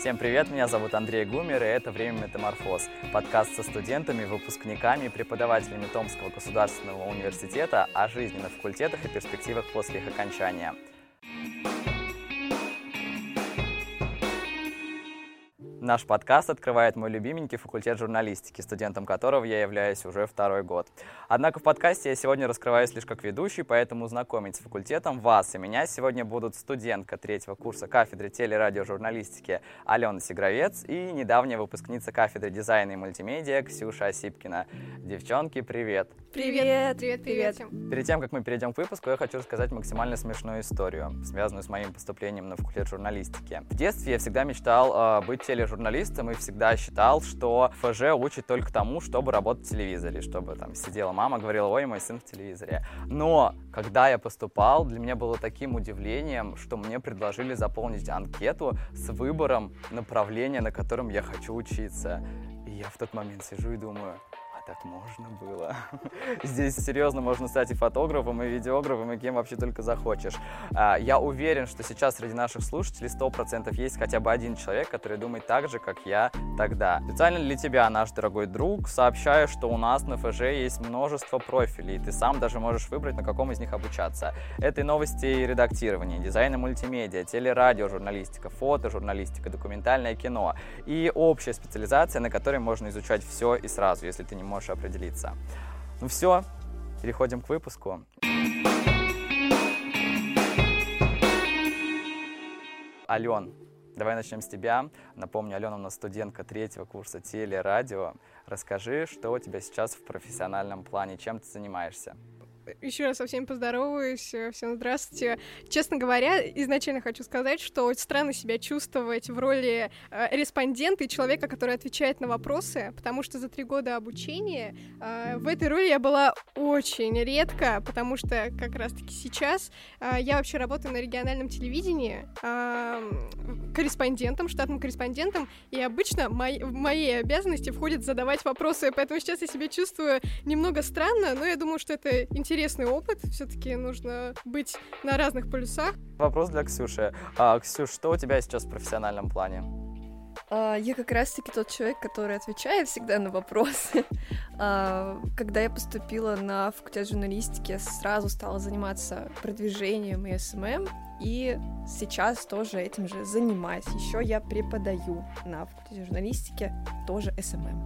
Всем привет, меня зовут Андрей Гумер, и это «Время метаморфоз» — подкаст со студентами, выпускниками и преподавателями Томского государственного университета о жизни на факультетах и перспективах после их окончания. Наш подкаст открывает мой любименький факультет журналистики, студентом которого я являюсь уже второй год. Однако в подкасте я сегодня раскрываюсь лишь как ведущий, поэтому знакомить с факультетом вас и меня сегодня будут студентка третьего курса кафедры телерадиожурналистики Алена Сигровец и недавняя выпускница кафедры дизайна и мультимедиа Ксюша Осипкина. Девчонки, привет! Привет! Привет, привет! Перед тем, как мы перейдем к выпуску, я хочу рассказать максимально смешную историю, связанную с моим поступлением на факультет журналистики. В детстве я всегда мечтал э, быть тележурналистом и всегда считал, что ФЖ учит только тому, чтобы работать в телевизоре, чтобы там сидела мама, говорила, ой, мой сын в телевизоре. Но когда я поступал, для меня было таким удивлением, что мне предложили заполнить анкету с выбором направления, на котором я хочу учиться. И я в тот момент сижу и думаю, так можно было. Здесь серьезно можно стать и фотографом, и видеографом, и кем вообще только захочешь. А, я уверен, что сейчас среди наших слушателей 100% есть хотя бы один человек, который думает так же, как я тогда. Специально для тебя, наш дорогой друг, сообщаю, что у нас на ФЖ есть множество профилей, и ты сам даже можешь выбрать, на каком из них обучаться. Это и новости и редактирование, дизайн и мультимедиа, телерадио, журналистика, фото, журналистика, документальное кино и общая специализация, на которой можно изучать все и сразу, если ты не можешь можешь определиться. Ну все, переходим к выпуску. Ален, давай начнем с тебя. Напомню, Алена у нас студентка третьего курса телерадио. Расскажи, что у тебя сейчас в профессиональном плане, чем ты занимаешься? Еще раз со всеми поздороваюсь. Всем здравствуйте. Честно говоря, изначально хочу сказать, что странно себя чувствовать в роли э, респондента и человека, который отвечает на вопросы, потому что за три года обучения э, в этой роли я была очень редко, потому что как раз-таки сейчас э, я вообще работаю на региональном телевидении э, корреспондентом, штатным корреспондентом, и обычно мои, в мои обязанности входит задавать вопросы, поэтому сейчас я себя чувствую немного странно, но я думаю, что это интересно интересный опыт. Все-таки нужно быть на разных полюсах. Вопрос для Ксюши. А, Ксюш, что у тебя сейчас в профессиональном плане? А, я как раз-таки тот человек, который отвечает всегда на вопросы. А, когда я поступила на факультет журналистики, сразу стала заниматься продвижением и SMM, и сейчас тоже этим же занимаюсь. Еще я преподаю на факультете журналистики тоже SMM.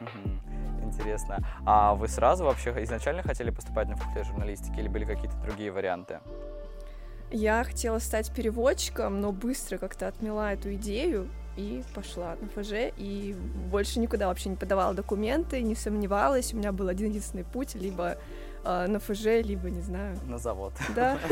Угу интересно. А вы сразу вообще изначально хотели поступать на факультет журналистики или были какие-то другие варианты? Я хотела стать переводчиком, но быстро как-то отмела эту идею и пошла на ФЖ, и больше никуда вообще не подавала документы, не сомневалась. У меня был один единственный путь, либо э, на ФЖ, либо, не знаю... На завод. Да.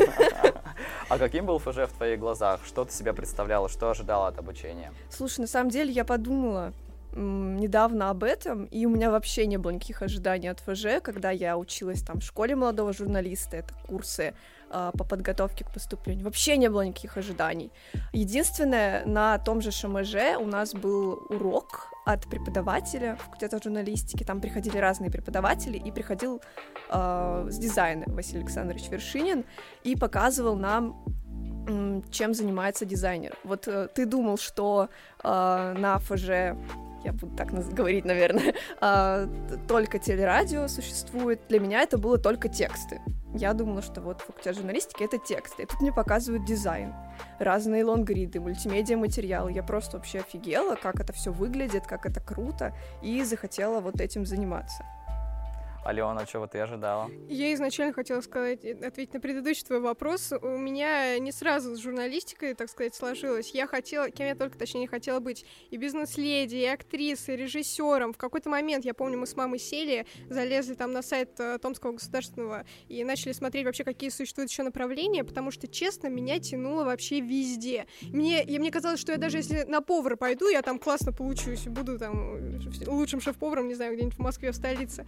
А каким был ФЖ в твоих глазах? Что ты себя представляла? Что ожидала от обучения? Слушай, на самом деле я подумала, недавно об этом, и у меня вообще не было никаких ожиданий от ФЖ, когда я училась там в школе молодого журналиста, это курсы э, по подготовке к поступлению. Вообще не было никаких ожиданий. Единственное, на том же ШМЖ у нас был урок от преподавателя факультета журналистики, там приходили разные преподаватели, и приходил э, с дизайна Василий Александрович Вершинин и показывал нам чем занимается дизайнер. Вот э, ты думал, что э, на ФЖ я буду так говорить, наверное, а, только телерадио существует. Для меня это было только тексты. Я думала, что вот факультет журналистики — это тексты. И тут мне показывают дизайн, разные лонгриды, мультимедиа материалы. Я просто вообще офигела, как это все выглядит, как это круто, и захотела вот этим заниматься. Алена, чего ты ожидала? Я изначально хотела сказать, ответить на предыдущий твой вопрос. У меня не сразу с журналистикой, так сказать, сложилось. Я хотела, кем я только, точнее, не хотела быть, и бизнес-леди, и актрисой, и режиссером. В какой-то момент, я помню, мы с мамой сели, залезли там на сайт э, Томского государственного и начали смотреть вообще, какие существуют еще направления, потому что, честно, меня тянуло вообще везде. Мне, и мне казалось, что я даже если на повар пойду, я там классно получусь, буду там лучшим шеф-поваром, не знаю, где-нибудь в Москве, в столице.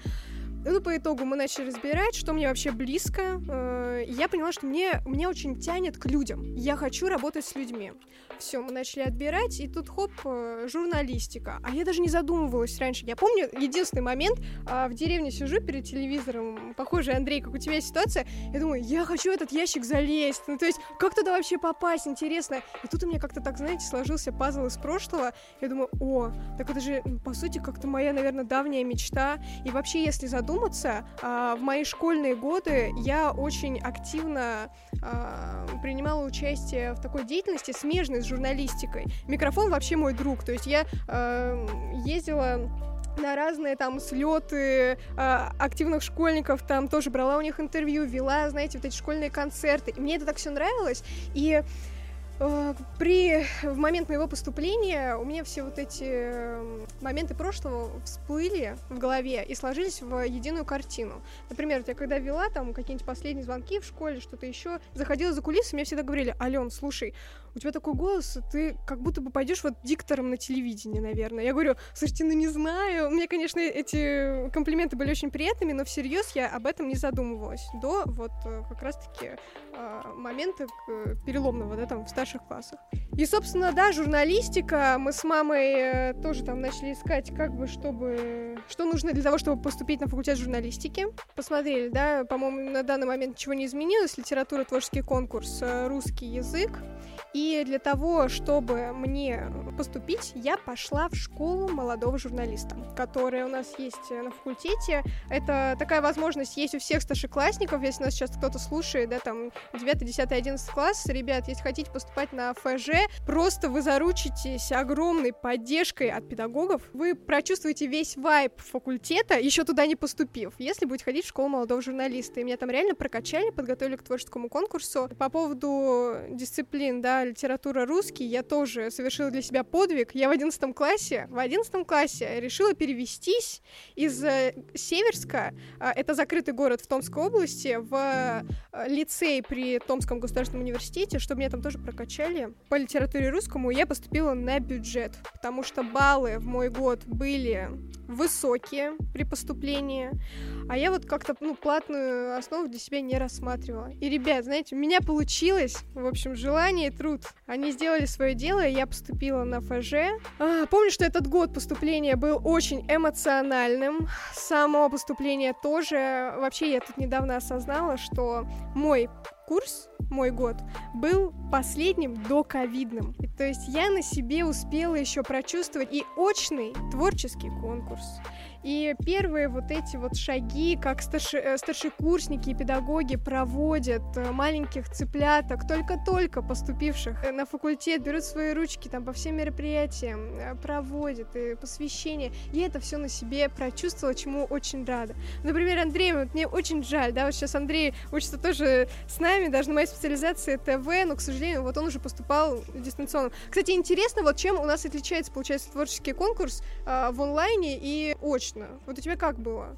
Ну, по итогу мы начали разбирать, что мне вообще близко. Э, я поняла, что мне, мне очень тянет к людям. Я хочу работать с людьми. Все, мы начали отбирать, и тут хоп, э, журналистика. А я даже не задумывалась раньше. Я помню единственный момент, а, в деревне сижу перед телевизором, похоже, Андрей, как у тебя ситуация, я думаю, я хочу этот ящик залезть. Ну, то есть, как туда вообще попасть, интересно. И тут у меня как-то так, знаете, сложился пазл из прошлого. Я думаю, о, так это же, по сути, как-то моя, наверное, давняя мечта. И вообще, если задуматься, а, в мои школьные годы я очень активно а, принимала участие в такой деятельности, смежной с журналистикой. Микрофон вообще мой друг. То есть я э, ездила на разные там слеты э, активных школьников, там тоже брала у них интервью, вела, знаете, вот эти школьные концерты. И мне это так все нравилось. И при, в момент моего поступления у меня все вот эти эм, моменты прошлого всплыли в голове и сложились в единую картину. Например, я когда вела там какие-нибудь последние звонки в школе, что-то еще, заходила за кулисы, мне всегда говорили, Ален, слушай, у тебя такой голос, ты как будто бы пойдешь вот диктором на телевидении, наверное. Я говорю, слушайте, ну не знаю. Мне, конечно, эти комплименты были очень приятными, но всерьез я об этом не задумывалась до вот э, как раз-таки э, момента переломного, да, там, в старших классах. И, собственно, да, журналистика, мы с мамой э, тоже там начали искать, как бы, чтобы... Что нужно для того, чтобы поступить на факультет журналистики. Посмотрели, да, по-моему, на данный момент ничего не изменилось. Литература, творческий конкурс, русский язык. И для того, чтобы мне поступить, я пошла в школу молодого журналиста, которая у нас есть на факультете. Это такая возможность есть у всех старшеклассников, если нас сейчас кто-то слушает, да, там 9, 10, 11 класс. Ребят, если хотите поступать на ФЖ, просто вы заручитесь огромной поддержкой от педагогов. Вы прочувствуете весь вайб факультета, еще туда не поступив, если будете ходить в школу молодого журналиста. И меня там реально прокачали, подготовили к творческому конкурсу. По поводу дисциплин, да, литература русский, я тоже совершила для себя подвиг. Я в одиннадцатом классе, в одиннадцатом классе решила перевестись из э, Северска, э, это закрытый город в Томской области, в э, лицей при Томском государственном университете, чтобы меня там тоже прокачали по литературе русскому. Я поступила на бюджет, потому что баллы в мой год были высокие при поступлении, а я вот как-то, ну, платную основу для себя не рассматривала. И, ребят, знаете, у меня получилось, в общем, желание и труд. Они сделали свое дело, и я поступила на ФЖ. А, помню, что этот год поступления был очень эмоциональным. Само поступление тоже. Вообще, я тут недавно осознала, что мой курс, мой год, был последним до ковидным. то есть я на себе успела еще прочувствовать и очный творческий конкурс, и первые вот эти вот шаги, как старши, э, старшекурсники и педагоги проводят э, маленьких цыпляток, только-только поступивших э, на факультет, берут свои ручки там по всем мероприятиям, проводят и посвящение. Я это все на себе прочувствовала, чему очень рада. Например, Андрей, вот мне очень жаль, да, вот сейчас Андрей учится тоже с нами, даже на моей специализации ТВ, но, к сожалению, вот он уже поступал дистанционно. Кстати, интересно, вот чем у нас отличается, получается, творческий конкурс э, в онлайне и очно точно. Вот у тебя как было?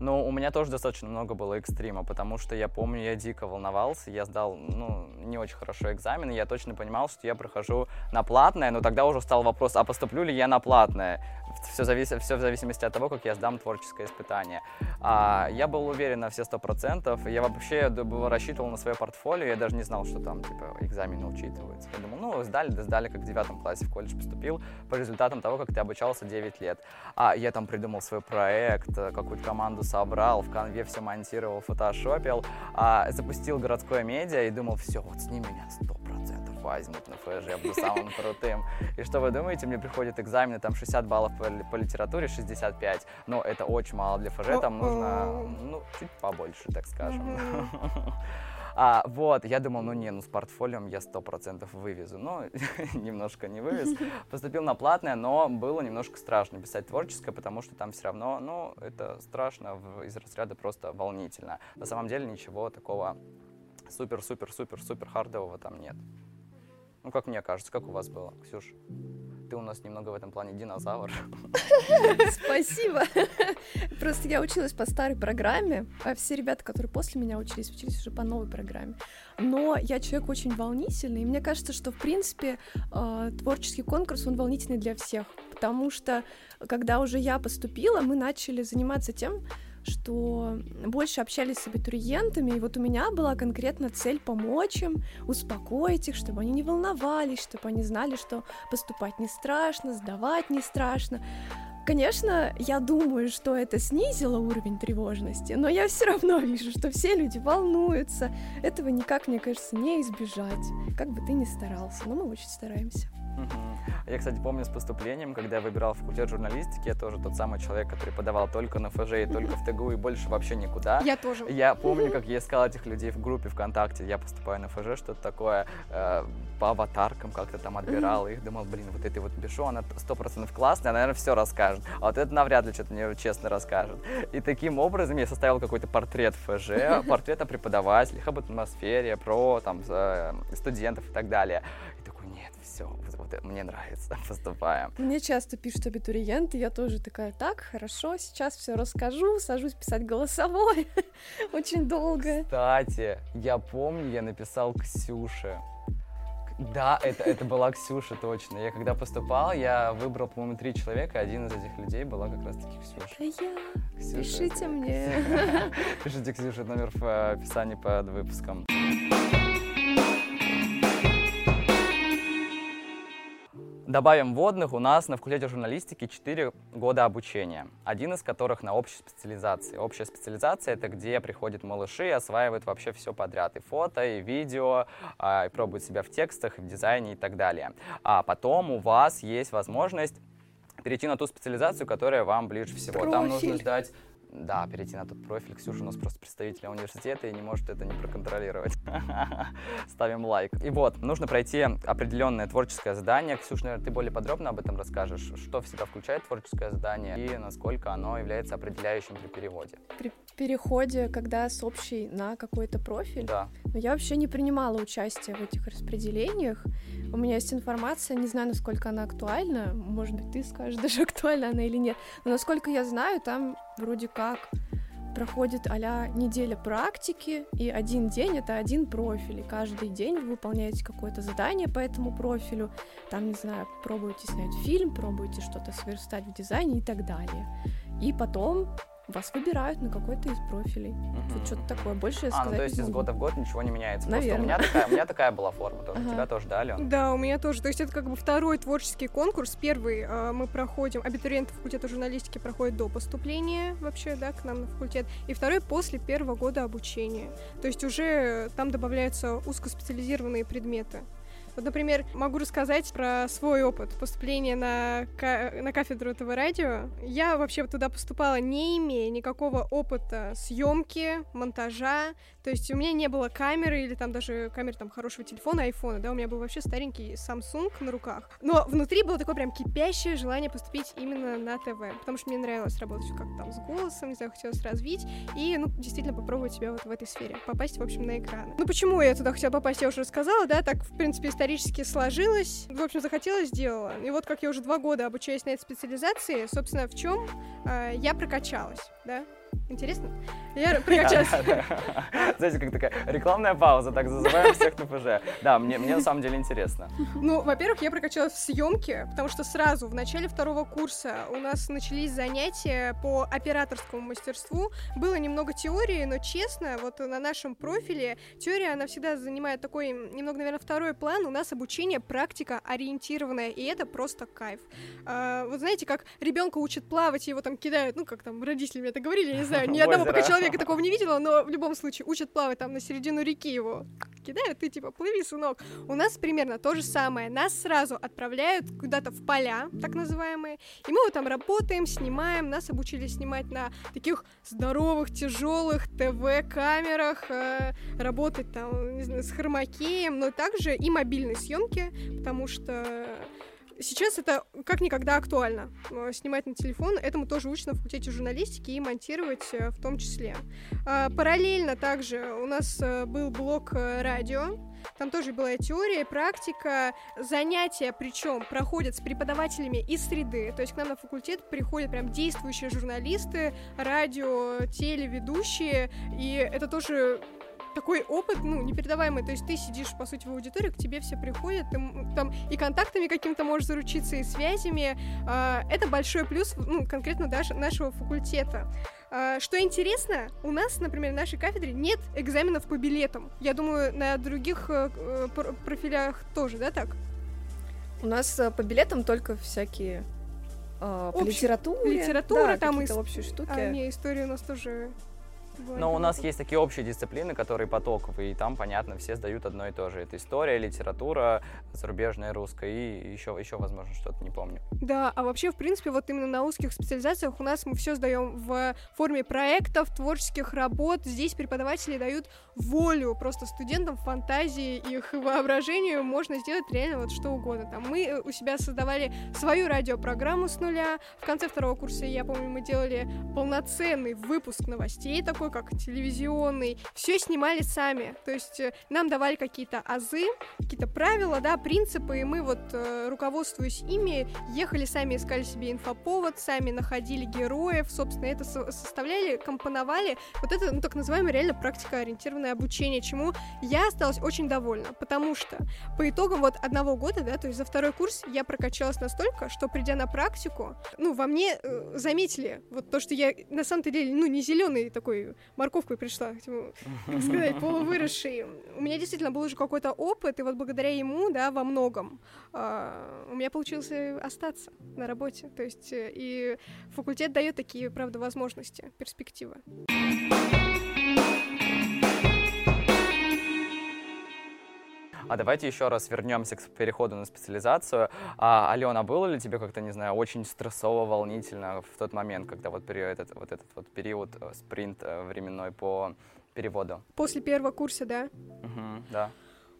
Ну, у меня тоже достаточно много было экстрима, потому что я помню, я дико волновался, я сдал, ну, не очень хорошо экзамен, я точно понимал, что я прохожу на платное, но тогда уже стал вопрос, а поступлю ли я на платное? Все, зависит, все в зависимости от того, как я сдам творческое испытание. А, я был уверен на все сто процентов, я вообще рассчитывал на свое портфолио, я даже не знал, что там, типа, экзамены учитываются. Я думал, ну, сдали, да сдали, как в девятом классе в колледж поступил, по результатам того, как ты обучался 9 лет. А я там придумал свой проект, какую-то команду собрал, в конве все монтировал, фотошопил, а, запустил городское медиа и думал, все, вот с ними меня сто процентов возьмут на ФЖ, я буду самым крутым. И что вы думаете, мне приходят экзамены, там 60 баллов по, по литературе, 65, но это очень мало для ФЖ, там нужно, ну, чуть побольше, так скажем. А, вот, я думал, ну не, ну с портфолио я сто процентов вывезу. Но немножко не вывез. Поступил на платное, но было немножко страшно писать творческое, потому что там все равно, ну, это страшно из разряда просто волнительно. На самом деле ничего такого супер-супер-супер-супер хардового там нет. Ну, как мне кажется, как у вас было, Ксюш? Ты у нас немного в этом плане динозавр. Спасибо. Просто я училась по старой программе, а все ребята, которые после меня учились, учились уже по новой программе. Но я человек очень волнительный, и мне кажется, что, в принципе, э, творческий конкурс, он волнительный для всех, потому что, когда уже я поступила, мы начали заниматься тем, что больше общались с абитуриентами, и вот у меня была конкретно цель помочь им, успокоить их, чтобы они не волновались, чтобы они знали, что поступать не страшно, сдавать не страшно. Конечно, я думаю, что это снизило уровень тревожности, но я все равно вижу, что все люди волнуются. Этого никак, мне кажется, не избежать, как бы ты ни старался, но мы очень стараемся. Я, кстати, помню с поступлением, когда я выбирал факультет журналистики, я тоже тот самый человек, который подавал только на ФЖ и только в ТГУ и больше вообще никуда. Я тоже. Я помню, как я искал этих людей в группе ВКонтакте, я поступаю на ФЖ, что-то такое, э, по аватаркам как-то там отбирал их, думал, блин, вот этой вот пишу, она сто процентов классная, она, наверное, все расскажет, а вот это навряд ли что-то мне честно расскажет. И таким образом я составил какой-то портрет ФЖ, портрет о преподавателях, об атмосфере, про там э, студентов и так далее все, вот, вот мне нравится, поступаем. Мне часто пишут абитуриенты, я тоже такая, так, хорошо, сейчас все расскажу, сажусь писать голосовой, очень долго. Кстати, я помню, я написал Ксюше, да, это, это была Ксюша, точно. Я когда поступал, я выбрал, по-моему, три человека, один из этих людей была как раз-таки Ксюша. А я? Ксюша, Пишите это... мне. Пишите Ксюша номер в описании под выпуском. Добавим вводных, у нас на факультете журналистики 4 года обучения, один из которых на общей специализации. Общая специализация — это где приходят малыши и осваивают вообще все подряд, и фото, и видео, а, и пробуют себя в текстах, в дизайне и так далее. А потом у вас есть возможность перейти на ту специализацию, которая вам ближе всего. Профиль. Там нужно ждать да, перейти на тот профиль. Ксюша у нас просто представитель университета и не может это не проконтролировать. Ставим лайк. И вот, нужно пройти определенное творческое задание. Ксюша, наверное, ты более подробно об этом расскажешь. Что в себя включает творческое задание и насколько оно является определяющим при переводе? При переходе, когда с общей на какой-то профиль? Да. Но я вообще не принимала участие в этих распределениях. У меня есть информация, не знаю, насколько она актуальна. Может быть, ты скажешь, даже актуальна она или нет. Но насколько я знаю, там вроде как проходит а неделя практики, и один день — это один профиль, и каждый день вы выполняете какое-то задание по этому профилю, там, не знаю, пробуете снять фильм, пробуете что-то сверстать в дизайне и так далее. И потом вас выбирают на какой-то из профилей. Mm-hmm. Вот что-то такое. Больше я сказать а, ну, то есть из года в год ничего не меняется. Наверное. Просто у меня такая, у меня такая была форма. Тоже. Ага. У тебя тоже, да, Ален? Да, у меня тоже. То есть это как бы второй творческий конкурс. Первый э, мы проходим, абитуриенты факультета журналистики проходят до поступления вообще, да, к нам на факультет. И второй после первого года обучения. То есть уже там добавляются узкоспециализированные предметы. Вот, например, могу рассказать про свой опыт поступления на, на кафедру этого радио. Я вообще туда поступала, не имея никакого опыта съемки, монтажа. То есть у меня не было камеры или там даже камеры там хорошего телефона, айфона, да, у меня был вообще старенький Samsung на руках. Но внутри было такое прям кипящее желание поступить именно на ТВ, потому что мне нравилось работать как там с голосом, не знаю, хотелось развить и, ну, действительно попробовать себя вот в этой сфере, попасть, в общем, на экраны. Ну, почему я туда хотела попасть, я уже рассказала, да, так, в принципе, исторически сложилось, в общем, захотелось, сделала. И вот как я уже два года обучаюсь на этой специализации, собственно, в чем э, я прокачалась, да, Интересно? Я прокачаюсь. Знаете, как такая рекламная пауза, так зазываем всех на ПЖ. Да, мне, мне на самом деле интересно. Ну, во-первых, я прокачалась в съемке, потому что сразу в начале второго курса у нас начались занятия по операторскому мастерству. Было немного теории, но честно, вот на нашем профиле теория, она всегда занимает такой немного, наверное, второй план. У нас обучение практика ориентированное, и это просто кайф. А, вот знаете, как ребенка учат плавать, его там кидают, ну, как там родители мне это говорили, не знаю, ни одного пока человека такого не видела, но в любом случае учат плавать там на середину реки его кидают, ты типа плыви, сынок. У нас примерно то же самое. Нас сразу отправляют куда-то в поля, так называемые, и мы вот там работаем, снимаем. Нас обучили снимать на таких здоровых, тяжелых ТВ-камерах, э, работать там, не знаю, с хромакеем, но также и мобильной съемки, потому что Сейчас это как никогда актуально. Э, снимать на телефон, этому тоже учат на факультете журналистики и монтировать э, в том числе. А, параллельно также у нас э, был блок радио, там тоже была теория, практика. Занятия, причем, проходят с преподавателями из среды. То есть к нам на факультет приходят прям действующие журналисты, радио, телеведущие. И это тоже такой опыт, ну, непередаваемый. То есть ты сидишь, по сути, в аудитории, к тебе все приходят, ты там и контактами каким-то можешь заручиться, и связями. Э, это большой плюс, ну, конкретно даже нашего факультета. А, что интересно, у нас, например, в нашей кафедре нет экзаменов по билетам. Я думаю, на других э, э, профилях тоже, да, так? У нас э, по билетам только всякие э, по литературе. Литература да, там и общие штуки. А, не, история у нас тоже но у нас есть такие общие дисциплины, которые потоковые, и там, понятно, все сдают одно и то же. Это история, литература, зарубежная русская и еще, еще возможно, что-то не помню. Да, а вообще, в принципе, вот именно на узких специализациях у нас мы все сдаем в форме проектов, творческих работ. Здесь преподаватели дают волю просто студентам, фантазии, их воображению. Можно сделать реально вот что угодно. Там мы э, у себя создавали свою радиопрограмму с нуля. В конце второго курса, я помню, мы делали полноценный выпуск новостей такой такой, как телевизионный, все снимали сами. То есть э, нам давали какие-то азы, какие-то правила, да, принципы, и мы вот, э, руководствуясь ими, ехали сами, искали себе инфоповод, сами находили героев, собственно, это со- составляли, компоновали. Вот это, ну, так называемое реально практикоориентированное обучение, чему я осталась очень довольна, потому что по итогам вот одного года, да, то есть за второй курс я прокачалась настолько, что придя на практику, ну, во мне э, заметили вот то, что я на самом-то деле, ну, не зеленый такой морковкой пришла, как сказать, полувыросший. У меня действительно был уже какой-то опыт, и вот благодаря ему, да, во многом э, у меня получилось остаться на работе. То есть э, и факультет дает такие, правда, возможности, перспективы. А давайте еще раз вернемся к переходу на специализацию. А, Алена, было ли тебе как-то, не знаю, очень стрессово, волнительно в тот момент, когда вот период, этот, вот этот вот период, э, спринт э, временной по переводу? После первого курса, да? Угу, да.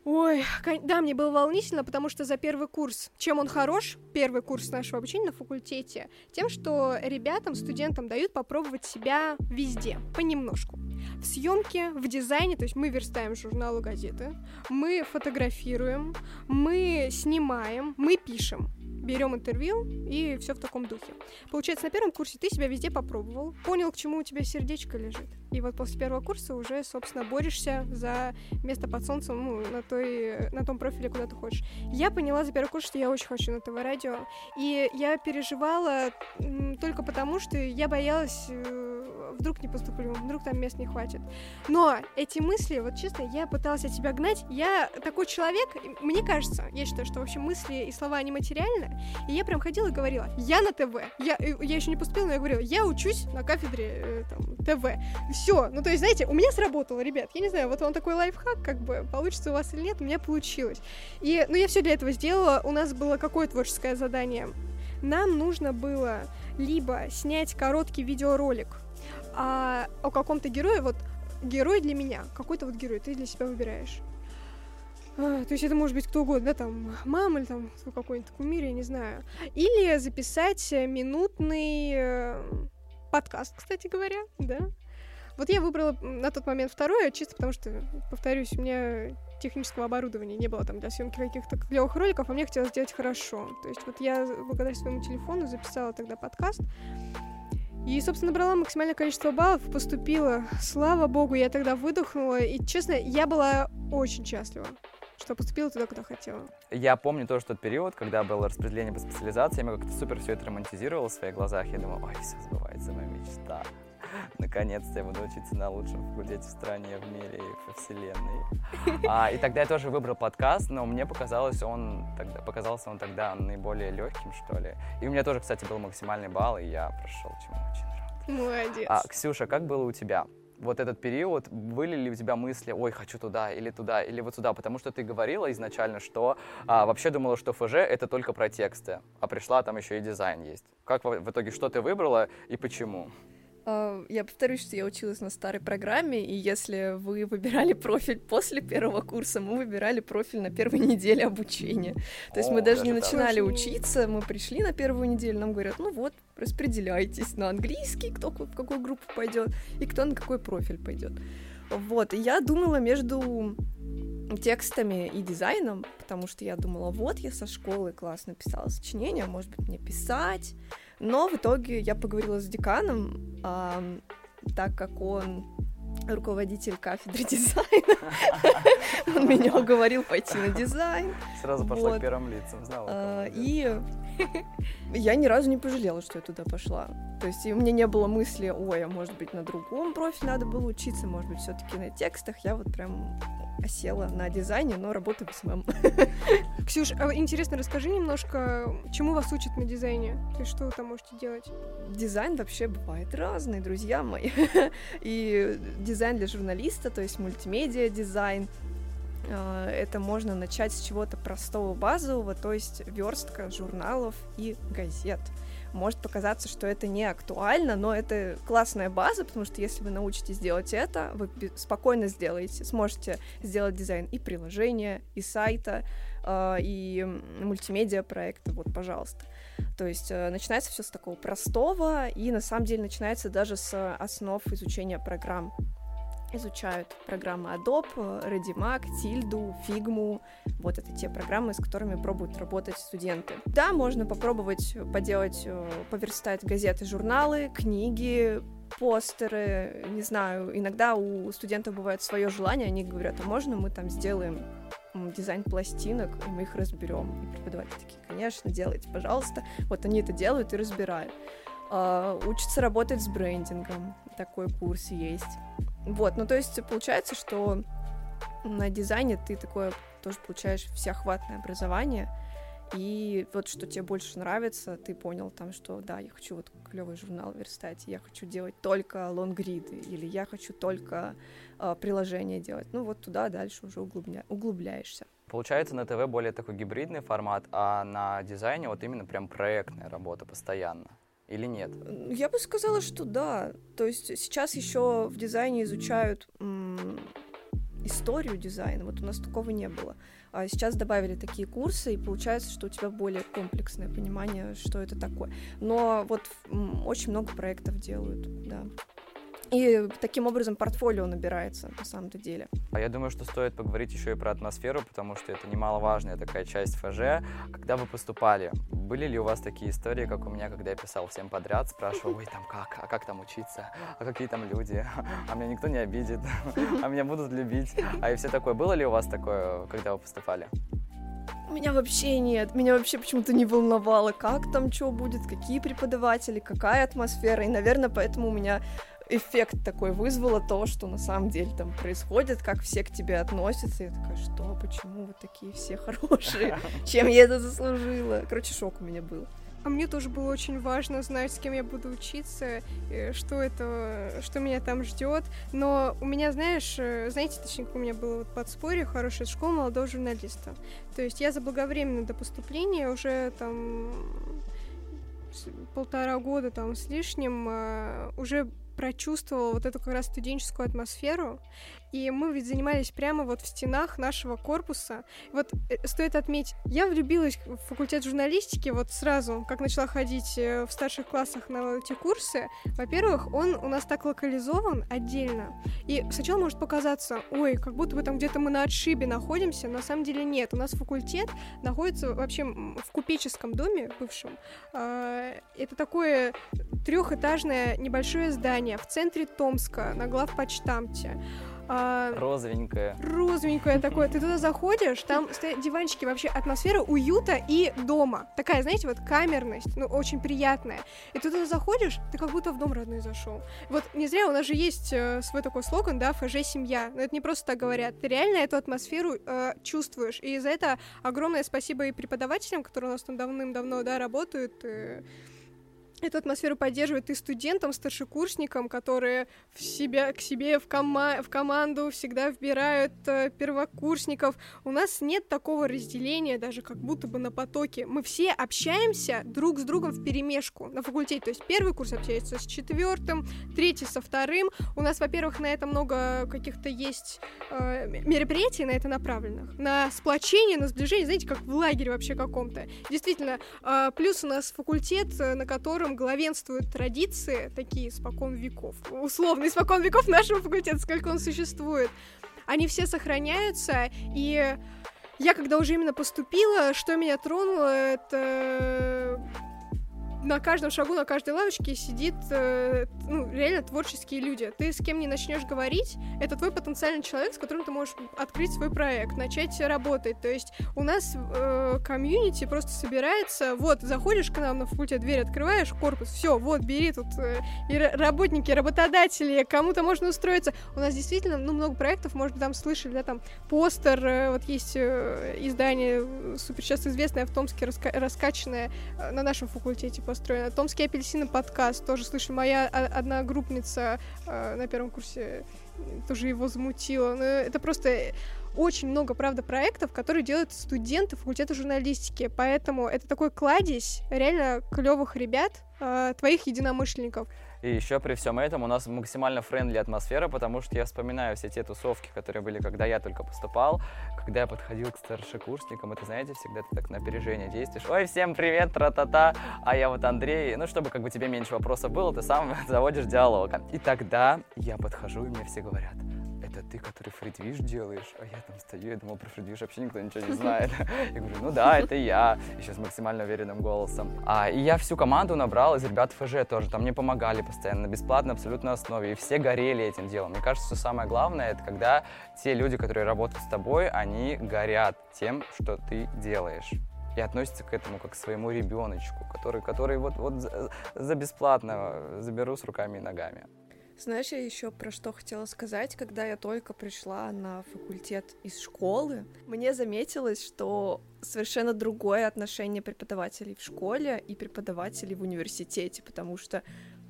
Ой, да, мне было волнительно, потому что за первый курс, чем он хорош, первый курс нашего обучения на факультете, тем, что ребятам, студентам дают попробовать себя везде, понемножку. В съемке, в дизайне, то есть мы верстаем журналы, газеты, мы фотографируем, мы снимаем, мы пишем берем интервью и все в таком духе. Получается, на первом курсе ты себя везде попробовал, понял, к чему у тебя сердечко лежит. И вот после первого курса уже, собственно, борешься за место под солнцем, ну, на, той, на том профиле, куда ты хочешь. Я поняла за первый курс, что я очень хочу на ТВ-радио, и я переживала только потому, что я боялась э, вдруг не поступлю, вдруг там мест не хватит. Но эти мысли, вот честно, я пыталась от себя гнать. Я такой человек, мне кажется, я считаю, что вообще мысли и слова не материальны, и я прям ходила и говорила, я на ТВ. Я, я еще не поступила, но я говорила, я учусь на кафедре э, там, ТВ. Все. Ну, то есть, знаете, у меня сработало, ребят. Я не знаю, вот он такой лайфхак, как бы, получится у вас или нет, у меня получилось. И, ну, я все для этого сделала. У нас было какое творческое задание? Нам нужно было либо снять короткий видеоролик а, о каком-то герое, вот герой для меня, какой-то вот герой, ты для себя выбираешь. А, то есть это может быть кто угодно, да, там, мама или там какой-нибудь кумир, я не знаю. Или записать минутный э, подкаст, кстати говоря, да. Вот я выбрала на тот момент второе, чисто потому что, повторюсь, у меня технического оборудования не было там для съемки каких-то клевых роликов, а мне хотелось сделать хорошо. То есть вот я благодаря своему телефону записала тогда подкаст. И, собственно, набрала максимальное количество баллов, поступила. Слава богу, я тогда выдохнула. И, честно, я была очень счастлива что поступила туда, куда хотела. Я помню тоже тот период, когда было распределение по специализации, я как-то супер все это романтизировал в своих глазах. Я думал, ой, все сбывается, моя мечта. Наконец-то я буду учиться на лучшем факультете в стране, в мире и во вселенной. А, и тогда я тоже выбрал подкаст, но мне показалось он тогда, показался он тогда наиболее легким, что ли. И у меня тоже, кстати, был максимальный балл, и я прошел, чему очень рад. Молодец. А, Ксюша, как было у тебя? вот этот период, были ли у тебя мысли, ой, хочу туда, или туда, или вот сюда? Потому что ты говорила изначально, что а, вообще думала, что ФЖ — это только про тексты, а пришла там еще и дизайн есть. Как в, в итоге, что ты выбрала и почему? А, я повторюсь, что я училась на старой программе, и если вы выбирали профиль после первого курса, мы выбирали профиль на первой неделе обучения. То есть О, мы даже, даже не начинали так. учиться, мы пришли на первую неделю, нам говорят, ну вот, распределяйтесь на английский, кто в какую группу пойдет, и кто на какой профиль пойдет. Вот, и я думала между текстами и дизайном, потому что я думала, вот я со школы классно писала сочинения, может быть, мне писать, но в итоге я поговорила с деканом, а, так как он руководитель кафедры дизайна. Он меня уговорил пойти на дизайн. Сразу пошла к первым лицам, знала. А, и я ни разу не пожалела, что я туда пошла. То есть у меня не было мысли, ой, а может быть на другом профиле надо было учиться, может быть все-таки на текстах. Я вот прям осела на дизайне, но работаю в SMM. Ксюш, а интересно, расскажи немножко, чему вас учат на дизайне? То есть что вы там можете делать? Дизайн вообще бывает разный, друзья мои. И дизайн для журналиста, то есть мультимедиа дизайн, это можно начать с чего-то простого, базового, то есть верстка журналов и газет. Может показаться, что это не актуально, но это классная база, потому что если вы научитесь делать это, вы спокойно сделаете, сможете сделать дизайн и приложения, и сайта, а, и мультимедиа проекта, вот, пожалуйста. То есть э, начинается все с такого простого, и на самом деле начинается даже с основ изучения программ изучают программы Adobe, Redimac, Tildu, Figma. Вот это те программы, с которыми пробуют работать студенты. Да, можно попробовать поделать, э, поверстать газеты, журналы, книги, постеры, не знаю, иногда у студентов бывает свое желание, они говорят, а можно мы там сделаем дизайн пластинок, и мы их разберем. И преподаватели такие, конечно, делайте, пожалуйста. Вот они это делают и разбирают. Uh, учатся работать с брендингом, такой курс есть. Вот, ну то есть получается, что на дизайне ты такое тоже получаешь всеохватное образование, и вот что тебе больше нравится, ты понял там, что да, я хочу вот клевый журнал верстать, я хочу делать только лонгриды, или я хочу только э, приложения делать. Ну вот туда дальше уже углубля... углубляешься. Получается, на ТВ более такой гибридный формат, а на дизайне вот именно прям проектная работа постоянно или нет? Я бы сказала, что да. То есть сейчас еще в дизайне изучают историю дизайна. Вот у нас такого не было. А сейчас добавили такие курсы, и получается, что у тебя более комплексное понимание, что это такое. Но вот очень много проектов делают, да. И таким образом портфолио набирается на самом-то деле. А я думаю, что стоит поговорить еще и про атмосферу, потому что это немаловажная такая часть ФЖ. Когда вы поступали, были ли у вас такие истории, как у меня, когда я писал всем подряд, спрашивал, ой, там как, а как там учиться, а какие там люди, а меня никто не обидит, а меня будут любить, а и все такое. Было ли у вас такое, когда вы поступали? Меня вообще нет. Меня вообще почему-то не волновало, как там что будет, какие преподаватели, какая атмосфера. И, наверное, поэтому у меня эффект такой вызвало то, что на самом деле там происходит, как все к тебе относятся. Я такая, что, почему вы такие все хорошие? Чем я это заслужила? Короче, шок у меня был. А мне тоже было очень важно знать, с кем я буду учиться, что это, что меня там ждет. Но у меня, знаешь, э, знаете, точнее, у меня было вот подспорье хорошая школа молодого журналиста. То есть я заблаговременно до поступления уже там полтора года там с лишним э, уже прочувствовала вот эту как раз студенческую атмосферу, и мы ведь занимались прямо вот в стенах нашего корпуса. Вот э, стоит отметить, я влюбилась в факультет журналистики вот сразу, как начала ходить э, в старших классах на эти курсы. Во-первых, он у нас так локализован отдельно, и сначала может показаться, ой, как будто бы там где-то мы на отшибе находимся, на самом деле нет. У нас факультет находится вообще в купеческом доме бывшем. А, это такое трехэтажное небольшое здание в центре Томска на главпочтамте. А, розовенькое. Розовенькое такое. Ты туда заходишь, там стоят диванчики, вообще атмосфера уюта и дома. Такая, знаете, вот камерность, ну, очень приятная. И ты туда заходишь, ты как будто в дом родной зашел. Вот не зря у нас же есть э, свой такой слоган, да, ФЖ семья. Но это не просто так говорят. Ты реально эту атмосферу э, чувствуешь. И за это огромное спасибо и преподавателям, которые у нас там давным-давно, да, работают. Э, эту атмосферу поддерживает и студентам, старшекурсникам, которые в себя, к себе в, кома в команду всегда вбирают э, первокурсников. У нас нет такого разделения, даже как будто бы на потоке. Мы все общаемся друг с другом в перемешку на факультете. То есть первый курс общается с четвертым, третий со вторым. У нас, во-первых, на это много каких-то есть э, мероприятий на это направленных. На сплочение, на сближение, знаете, как в лагере вообще каком-то. Действительно, э, плюс у нас факультет, э, на котором главенствуют традиции, такие испокон веков, условно, испокон веков нашего факультета, сколько он существует, они все сохраняются, и я, когда уже именно поступила, что меня тронуло, это на каждом шагу, на каждой лавочке сидит, э, ну, реально творческие люди. Ты с кем не начнешь говорить, это твой потенциальный человек, с которым ты можешь открыть свой проект, начать работать. То есть у нас э, комьюнити просто собирается, вот, заходишь к нам на факультет, дверь открываешь, корпус, все, вот, бери тут э, и работники, работодатели, кому-то можно устроиться. У нас действительно, ну, много проектов, может там слышали, да, там, постер, э, вот есть э, издание э, супер сейчас известное в Томске, раска раскачанное э, на нашем факультете построено. Томский апельсины подкаст, тоже слышали, моя одна группница э, на первом курсе тоже его замутила. Но это просто очень много, правда, проектов, которые делают студенты факультета журналистики. Поэтому это такой кладезь реально клевых ребят, э, твоих единомышленников. И еще при всем этом у нас максимально friendly атмосфера, потому что я вспоминаю все те тусовки, которые были, когда я только поступал, когда я подходил к старшекурсникам, это, знаете, всегда ты так на опережение действуешь. Ой, всем привет, тра-та-та, а я вот Андрей. Ну, чтобы как бы тебе меньше вопросов было, ты сам заводишь диалог. И тогда я подхожу, и мне все говорят, это ты, который free движ делаешь? А я там стою, я думал, про free движ вообще никто ничего не знает. Я говорю, ну да, это я, еще с максимально уверенным голосом. А, и я всю команду набрал из ребят ФЖ тоже, там мне помогали постоянно, на бесплатной абсолютно основе, и все горели этим делом. Мне кажется, что самое главное, это когда те люди, которые работают с тобой, они горят тем, что ты делаешь и относятся к этому как к своему ребеночку, который, который вот, вот за, за бесплатно заберу с руками и ногами. Знаешь, я еще про что хотела сказать, когда я только пришла на факультет из школы, мне заметилось, что совершенно другое отношение преподавателей в школе и преподавателей в университете, потому что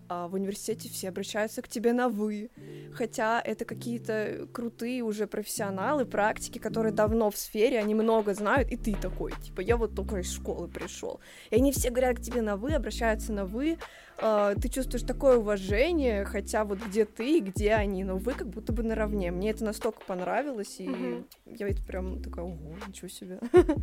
а в университете все обращаются к тебе на «вы», хотя это какие-то крутые уже профессионалы, практики, которые давно в сфере, они много знают, и ты такой, типа, я вот только из школы пришел. И они все говорят к тебе на «вы», обращаются на «вы», э, ты чувствуешь такое уважение, хотя вот где ты, где они, но вы как будто бы наравне. Мне это настолько понравилось, и mm-hmm. я ведь прям такая, ого, ничего себе.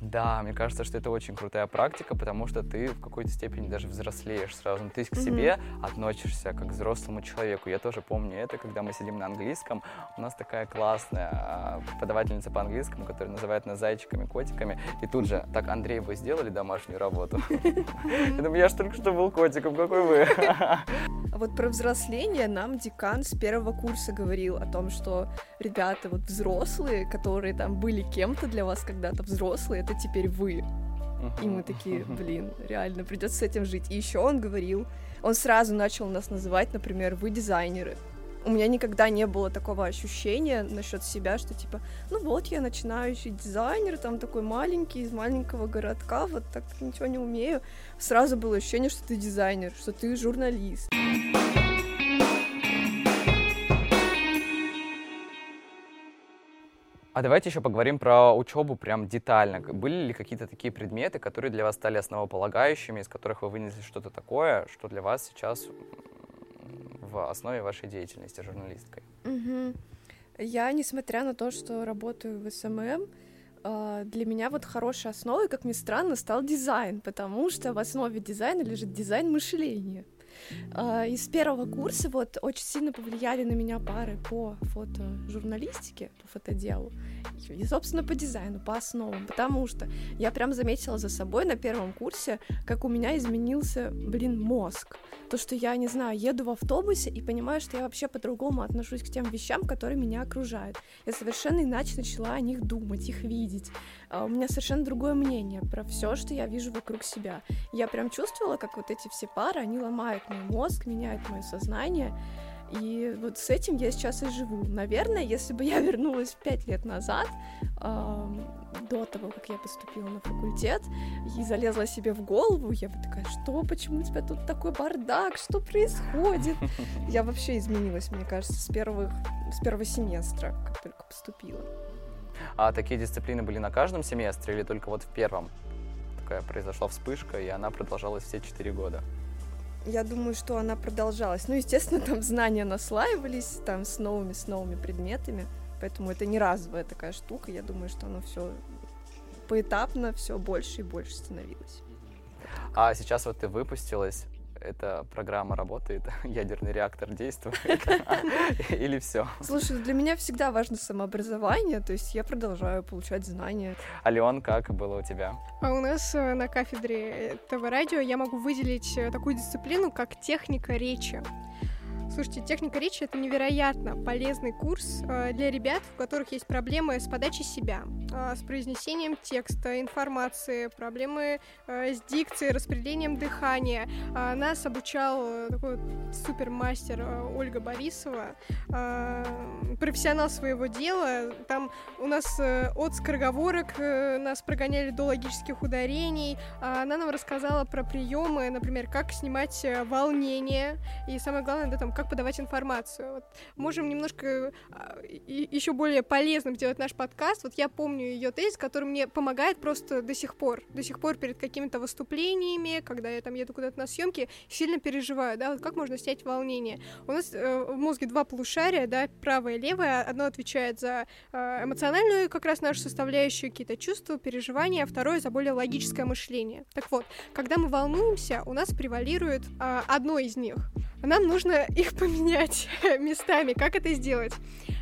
Да, мне кажется, что это очень крутая практика, потому что ты в какой-то степени даже взрослеешь сразу. Ты к себе mm-hmm. относишься как к взрослому человеку. Я тоже помню это, когда мы сидим на английском. У нас такая классная а, преподавательница по английскому, которая называет нас зайчиками, котиками. И тут же, так, Андрей, вы сделали домашнюю работу? Я думаю, я же только что был котиком, какой вы? А вот про взросление нам декан с первого курса говорил о том, что ребята вот взрослые, которые там были кем-то для вас когда-то взрослые, это теперь вы. И мы такие, блин, реально, придется с этим жить. И еще он говорил, он сразу начал нас называть, например, вы дизайнеры. У меня никогда не было такого ощущения насчет себя, что типа, ну вот я начинающий дизайнер, там такой маленький, из маленького городка, вот так ничего не умею. Сразу было ощущение, что ты дизайнер, что ты журналист. А давайте еще поговорим про учебу прям детально. Были ли какие-то такие предметы, которые для вас стали основополагающими, из которых вы вынесли что-то такое, что для вас сейчас в основе вашей деятельности журналистской? Угу. Я, несмотря на то, что работаю в SMM, а, для меня вот хорошей основой, как ни странно, стал дизайн, потому что в основе дизайна лежит дизайн-мышление. А, из первого курса вот очень сильно повлияли на меня пары по фотожурналистике, по фотоделу и, собственно, по дизайну, по основам, потому что я прям заметила за собой на первом курсе, как у меня изменился, блин, мозг. То, что я, не знаю, еду в автобусе и понимаю, что я вообще по-другому отношусь к тем вещам, которые меня окружают. Я совершенно иначе начала о них думать, их видеть. А у меня совершенно другое мнение про все, что я вижу вокруг себя. Я прям чувствовала, как вот эти все пары, они ломают мой мозг, меняют мое сознание. И вот с этим я сейчас и живу. Наверное, если бы я вернулась пять лет назад, э, до того, как я поступила на факультет, и залезла себе в голову, я бы такая, что, почему у тебя тут такой бардак, что происходит? Я вообще изменилась, мне кажется, с, первых, с первого семестра, как только поступила. А такие дисциплины были на каждом семестре или только вот в первом? Такая произошла вспышка, и она продолжалась все четыре года я думаю, что она продолжалась. Ну, естественно, там знания наслаивались, там с новыми, с новыми предметами, поэтому это не разовая такая штука. Я думаю, что оно все поэтапно все больше и больше становилось. А сейчас вот ты выпустилась, эта программа работает, ядерный реактор действует, или все. Слушай, для меня всегда важно самообразование, то есть я продолжаю получать знания. Ален, как было у тебя? А у нас э, на кафедре ТВ-радио я могу выделить э, такую дисциплину, как техника речи. Слушайте, техника речи — это невероятно полезный курс э, для ребят, у которых есть проблемы с подачей себя, э, с произнесением текста, информации, проблемы э, с дикцией, распределением дыхания. Нас обучал такой супермастер Ольга Борисова, профессионал своего дела. Там у нас от скороговорок нас прогоняли до логических ударений. Э, она нам рассказала про приемы, например, как снимать волнение, и самое главное, да, там, как подавать информацию. Вот можем немножко а, еще более полезным сделать наш подкаст. Вот я помню ее тезис, который мне помогает просто до сих пор. До сих пор перед какими-то выступлениями, когда я там еду куда-то на съемки, сильно переживаю, да, вот как можно снять волнение. У нас э, в мозге два полушария, да, правое и левое. Одно отвечает за э, эмоциональную как раз нашу составляющую, какие-то чувства, переживания, а второе за более логическое мышление. Так вот, когда мы волнуемся, у нас превалирует э, одно из них. Нам нужно их поменять местами. Как это сделать?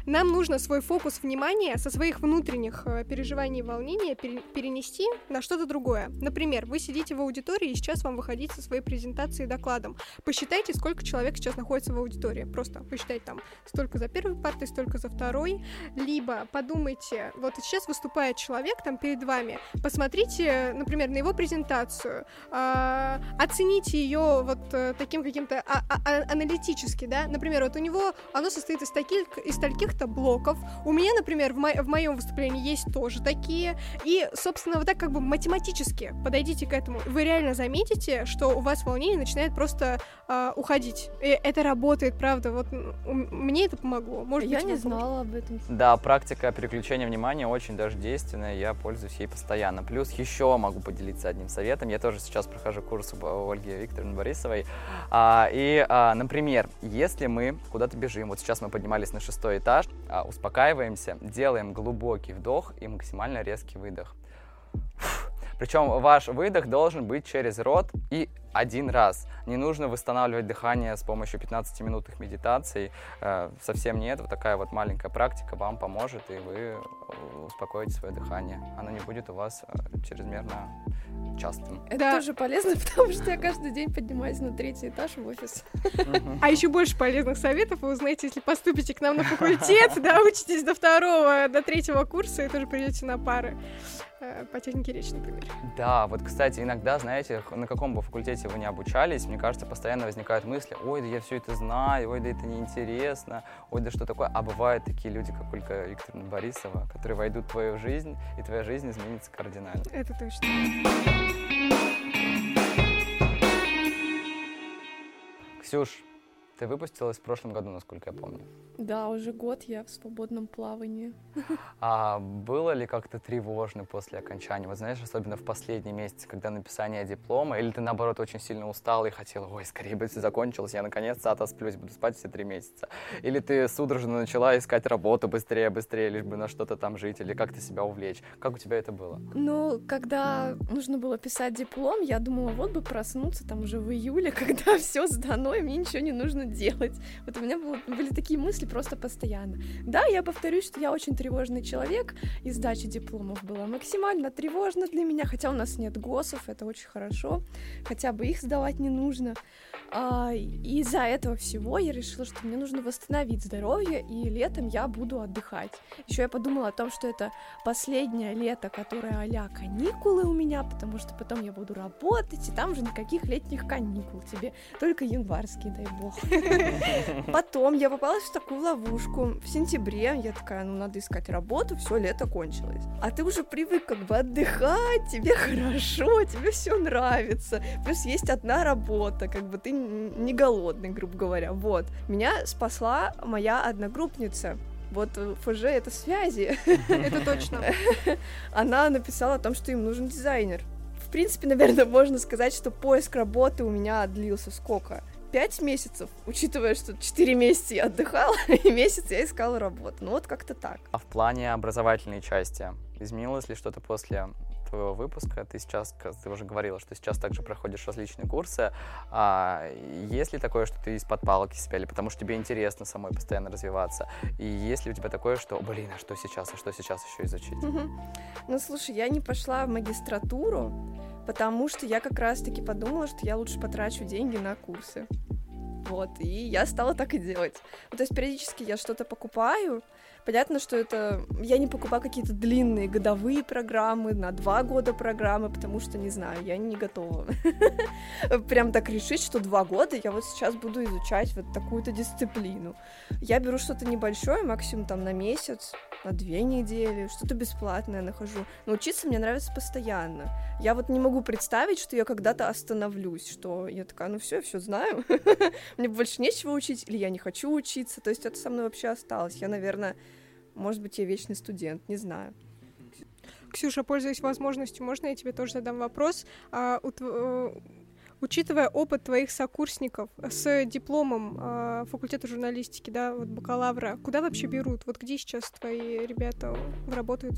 Нам нужно свой фокус внимания со своих внутренних э, переживаний и волнения перенести на что-то другое. Например, вы сидите в аудитории, и сейчас вам выходить со своей презентацией и докладом. Посчитайте, сколько человек сейчас находится в аудитории. Просто посчитайте там столько за первой партой, столько за второй. Либо подумайте, вот сейчас выступает человек там перед вами, посмотрите, например, на его презентацию, э, оцените ее вот э, таким каким-то а а а аналитически, да. Например, вот у него оно состоит из таких, из таких каких-то блоков. У меня, например, в, мо- в моем выступлении есть тоже такие. И, собственно, вот так как бы математически подойдите к этому. Вы реально заметите, что у вас волнение начинает просто э, уходить. И это работает, правда. Вот мне это помогло. Может я быть, не знала об этом. Да, практика переключения внимания очень даже действенная. Я пользуюсь ей постоянно. Плюс еще могу поделиться одним советом. Я тоже сейчас прохожу курс у Ольги Викторовны Борисовой. А, и, а, например, если мы куда-то бежим, вот сейчас мы поднимались на шестой этаж, успокаиваемся, делаем глубокий вдох и максимально резкий выдох. Причем ваш выдох должен быть через рот и один раз. Не нужно восстанавливать дыхание с помощью 15-минутных медитаций. Э, совсем нет. Вот такая вот маленькая практика вам поможет, и вы э, успокоите свое дыхание. Оно не будет у вас э, чрезмерно частым. Это да. тоже полезно, потому что я каждый день поднимаюсь на третий этаж в офис. А еще больше полезных советов вы узнаете, если поступите к нам на факультет, да, учитесь до второго, до третьего курса и тоже придете на пары. По технике речи, например. Да, вот, кстати, иногда, знаете, на каком бы факультете вы ни обучались, мне кажется, постоянно возникают мысли, ой, да я все это знаю, ой, да это неинтересно, ой, да что такое. А бывают такие люди, как Ольга Викторовна Борисова, которые войдут в твою жизнь, и твоя жизнь изменится кардинально. Это точно. Ксюш, ты выпустилась в прошлом году, насколько я помню. Да, уже год я в свободном плавании. А было ли как-то тревожно после окончания? Вот знаешь, особенно в последние месяцы, когда написание диплома, или ты, наоборот, очень сильно устала и хотела, ой, скорее бы все закончилось, я наконец-то отосплюсь, буду спать все три месяца. Или ты судорожно начала искать работу быстрее, быстрее, лишь бы на что-то там жить, или как-то себя увлечь. Как у тебя это было? Ну, когда нужно было писать диплом, я думала, вот бы проснуться там уже в июле, когда все сдано, и мне ничего не нужно делать. Вот у меня было, были такие мысли просто постоянно. Да, я повторюсь, что я очень тревожный человек, и сдача дипломов была максимально тревожна для меня, хотя у нас нет ГОСов, это очень хорошо, хотя бы их сдавать не нужно. А, и из-за этого всего я решила, что мне нужно восстановить здоровье, и летом я буду отдыхать. Еще я подумала о том, что это последнее лето, которое а каникулы у меня, потому что потом я буду работать, и там же никаких летних каникул тебе, только январские, дай бог. Потом я попалась в такую ловушку. В сентябре я такая, ну надо искать работу, все, лето кончилось. А ты уже привык как бы отдыхать, тебе хорошо, тебе все нравится. Плюс есть одна работа, как бы ты не голодный, грубо говоря. Вот. Меня спасла моя одногруппница. Вот ФЖ это связи. Это точно. Она написала о том, что им нужен дизайнер. В принципе, наверное, можно сказать, что поиск работы у меня длился сколько? Пять месяцев, учитывая, что четыре месяца я отдыхала, и месяц я искала работу. Ну вот как-то так. А в плане образовательной части изменилось ли что-то после твоего выпуска. Ты сейчас, ты уже говорила, что сейчас также проходишь различные курсы. А, есть ли такое, что ты из-под палки себя, или потому что тебе интересно самой постоянно развиваться? И есть ли у тебя такое, что, блин, а что сейчас, а что сейчас еще изучить? Ну, слушай, я не пошла в магистратуру, потому что я как раз-таки подумала, что я лучше потрачу деньги на курсы. Вот, и я стала так и делать. Ну, то есть периодически я что-то покупаю, Понятно, что это... Я не покупаю какие-то длинные годовые программы, на два года программы, потому что, не знаю, я не готова прям так решить, что два года я вот сейчас буду изучать вот такую-то дисциплину. Я беру что-то небольшое, максимум там на месяц, на две недели, что-то бесплатное нахожу. Но учиться мне нравится постоянно. Я вот не могу представить, что я когда-то остановлюсь, что я такая, ну все, я все знаю, мне больше нечего учить, или я не хочу учиться. То есть это со мной вообще осталось. Я, наверное, может быть, я вечный студент, не знаю. Ксюша, пользуясь возможностью, можно я тебе тоже задам вопрос? А, у, э, учитывая опыт твоих сокурсников с дипломом э, факультета журналистики, да, вот бакалавра, куда вообще берут? Вот где сейчас твои ребята работают?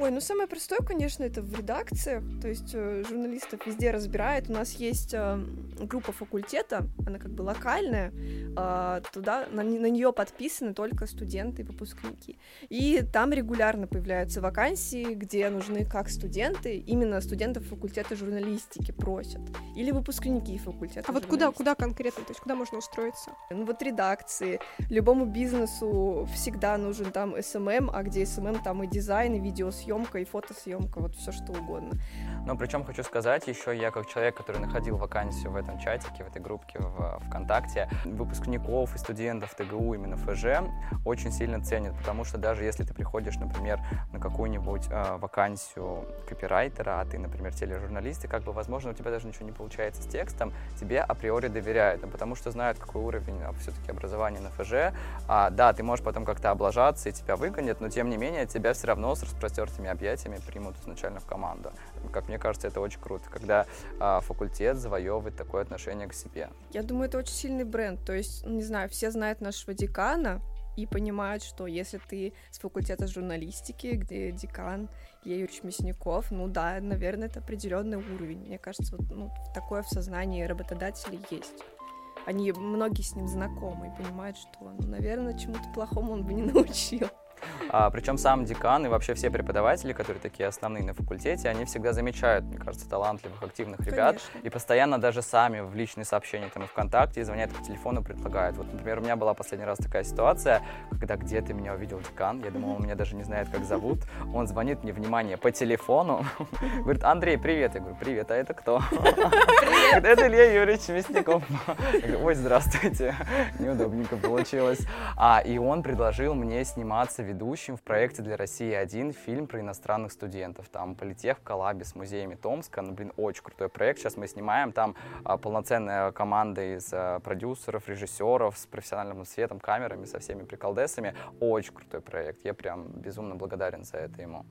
Ой, ну самое простое, конечно, это в редакциях, то есть э, журналистов везде разбирает. У нас есть э, группа факультета, она как бы локальная, э, туда на, на нее подписаны только студенты и выпускники. И там регулярно появляются вакансии, где нужны как студенты, именно студентов факультета журналистики просят, или выпускники факультета. А вот куда, куда конкретно, то есть куда можно устроиться? Ну вот редакции, любому бизнесу всегда нужен там SMM, а где SMM, там и дизайн, и видеосъемка, съемка и фотосъемка, вот все что угодно. Но причем хочу сказать, еще я как человек, который находил вакансию в этом чатике, в этой группке в ВКонтакте, выпускников и студентов ТГУ именно ФЖ очень сильно ценят, потому что даже если ты приходишь, например, на какую-нибудь э, вакансию копирайтера, а ты, например, тележурналист, и как бы, возможно, у тебя даже ничего не получается с текстом, тебе априори доверяют, потому что знают, какой уровень а, все-таки образования на ФЖ. А, да, ты можешь потом как-то облажаться, и тебя выгонят, но тем не менее тебя все равно с распростертыми объятиями примут изначально в команду. Как мне кажется, это очень круто, когда а, факультет завоевывает такое отношение к себе. Я думаю, это очень сильный бренд. То есть, не знаю, все знают нашего декана, и понимают, что если ты с факультета журналистики, где декан Илья Юрьевич Мясников, ну да, наверное, это определенный уровень. Мне кажется, вот, ну, такое в сознании работодателей есть. Они многие с ним знакомы и понимают, что, ну, наверное, чему-то плохому он бы не научил. А, причем сам декан и вообще все преподаватели, которые такие основные на факультете, они всегда замечают, мне кажется, талантливых, активных ребят. Конечно. И постоянно даже сами в личные сообщения там и ВКонтакте звонят по телефону, предлагают. Вот, например, у меня была последний раз такая ситуация, когда где-то меня увидел декан, я думал, он меня даже не знает, как зовут. Он звонит мне, внимание, по телефону, говорит, Андрей, привет. Я говорю, привет, а это кто? Это Илья Юрьевич Мясников. Ой, здравствуйте. Неудобненько получилось. А, и он предложил мне сниматься ведущим в проекте для России один фильм про иностранных студентов. Там полетев в коллабе с музеями Томска. Ну, блин, очень крутой проект. Сейчас мы снимаем. Там а, полноценная команда из а, продюсеров, режиссеров с профессиональным светом, камерами, со всеми приколдесами. Очень крутой проект. Я прям безумно благодарен за это ему.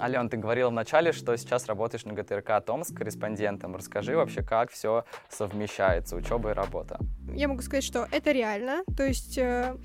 Ален, ты говорила вначале, что сейчас работаешь на ГТРК Томск корреспондентом. Расскажи вообще, как все совмещается, учеба и работа. Я могу сказать, что это реально. То есть э,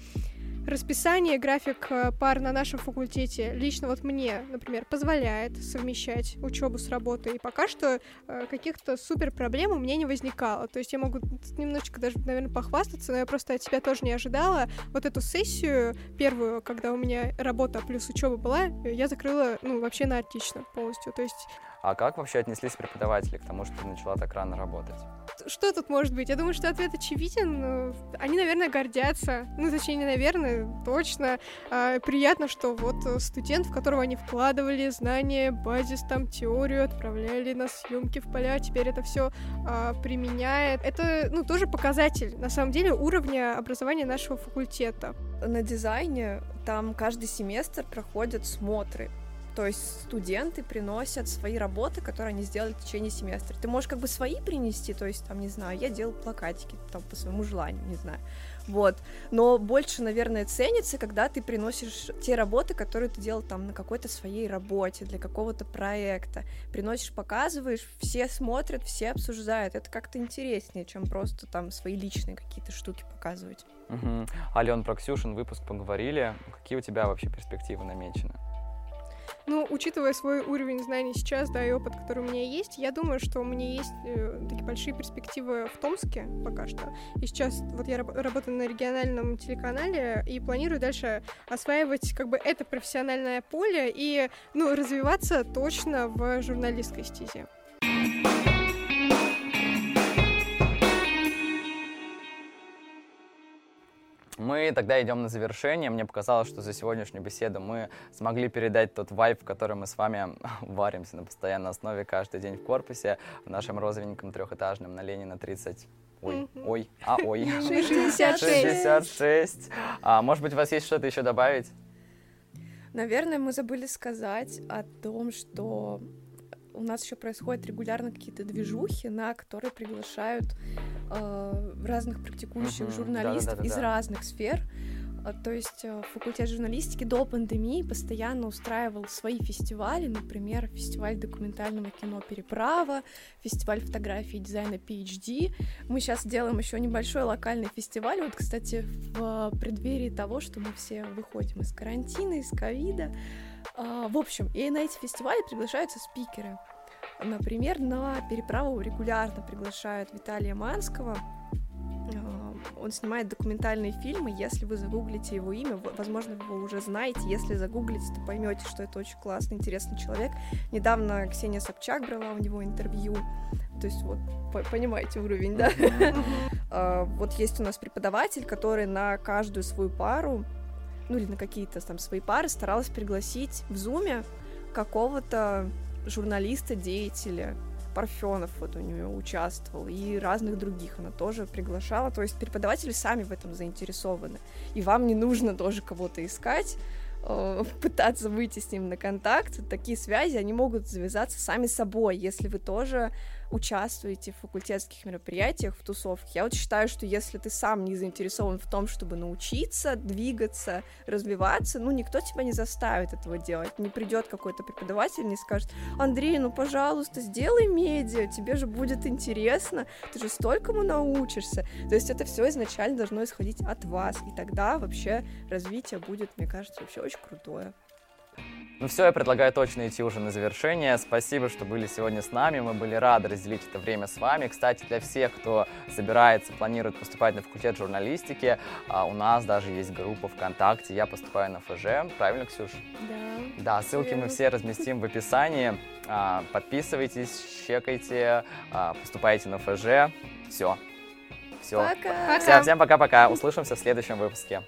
расписание, график э, пар на нашем факультете лично вот мне, например, позволяет совмещать учебу с работой. И пока что э, каких-то супер проблем у меня не возникало. То есть я могу немножечко даже, наверное, похвастаться, но я просто от себя тоже не ожидала. Вот эту сессию первую, когда у меня работа плюс учеба была, я закрыла, ну, вообще на отлично полностью. То есть а как вообще отнеслись преподаватели к тому, что ты начала так рано работать? Что тут может быть? Я думаю, что ответ очевиден. Они, наверное, гордятся. Ну, точнее, не наверное, точно. А, приятно, что вот студент, в которого они вкладывали знания, базис, там, теорию, отправляли на съемки в поля, теперь это все а, применяет. Это, ну, тоже показатель, на самом деле, уровня образования нашего факультета. На дизайне там каждый семестр проходят смотры то есть студенты приносят свои работы, которые они сделали в течение семестра. Ты можешь как бы свои принести, то есть там, не знаю, я делал плакатики там по своему желанию, не знаю. Вот. Но больше, наверное, ценится, когда ты приносишь те работы, которые ты делал там на какой-то своей работе, для какого-то проекта. Приносишь, показываешь, все смотрят, все обсуждают. Это как-то интереснее, чем просто там свои личные какие-то штуки показывать. Угу. Ален, про Ксюшин выпуск поговорили. Какие у тебя вообще перспективы намечены? Ну, учитывая свой уровень знаний сейчас, да, и опыт, который у меня есть, я думаю, что у меня есть э, такие большие перспективы в Томске пока что. И сейчас вот я раб- работаю на региональном телеканале и планирую дальше осваивать как бы это профессиональное поле и, ну, развиваться точно в журналистской стезе. Мы тогда идем на завершение. Мне показалось, что за сегодняшнюю беседу мы смогли передать тот вайб, в котором мы с вами варимся на постоянной основе каждый день в корпусе, в нашем розовеньком трехэтажном на Ленина 30. Ой, ой, а ой. 66. 66. А, может быть, у вас есть что-то еще добавить? Наверное, мы забыли сказать о том, что у нас еще происходят регулярно какие-то движухи, на которые приглашают э, разных практикующих Мгм. журналистов из Да-да-да-да-да. разных сфер. А, То есть э, факультет журналистики до пандемии постоянно устраивал свои фестивали, например, фестиваль документального кино «Переправа», фестиваль фотографии и дизайна PhD. Мы сейчас делаем еще небольшой локальный фестиваль, вот, кстати, в преддверии того, что мы все выходим из карантина, из ковида. А, В общем, и на эти фестивали приглашаются спикеры. Например, на переправу регулярно приглашают Виталия Манского. А, Он снимает документальные фильмы. Если вы загуглите его имя, возможно, вы уже знаете. Если загуглите, то поймете, что это очень классный, интересный человек. Недавно Ксения Собчак брала у него интервью. То есть вот по- понимаете уровень, да? А, Вот есть у нас преподаватель, который на каждую свою пару, ну или на какие-то там свои пары старалась пригласить в зуме какого-то журналиста, деятеля, Парфенов вот у нее участвовал, и разных других она тоже приглашала. То есть преподаватели сами в этом заинтересованы. И вам не нужно тоже кого-то искать, э, пытаться выйти с ним на контакт. Такие связи, они могут завязаться сами собой, если вы тоже участвуете в факультетских мероприятиях, в тусовке. Я вот считаю, что если ты сам не заинтересован в том, чтобы научиться, двигаться, развиваться, ну, никто тебя не заставит этого делать. Не придет какой-то преподаватель, не скажет, Андрей, ну, пожалуйста, сделай медиа, тебе же будет интересно, ты же столькому научишься. То есть это все изначально должно исходить от вас, и тогда вообще развитие будет, мне кажется, вообще очень крутое. Ну все, я предлагаю точно идти уже на завершение. Спасибо, что были сегодня с нами. Мы были рады разделить это время с вами. Кстати, для всех, кто собирается, планирует поступать на факультет журналистики, а, у нас даже есть группа ВКонтакте «Я поступаю на ФЖ». Правильно, Ксюш? Да. Да, ссылки мы верно. все разместим в описании. А, Подписывайтесь, чекайте, а, поступайте на ФЖ. Все. Все. Пока! Всем, всем пока-пока. Услышимся в следующем выпуске.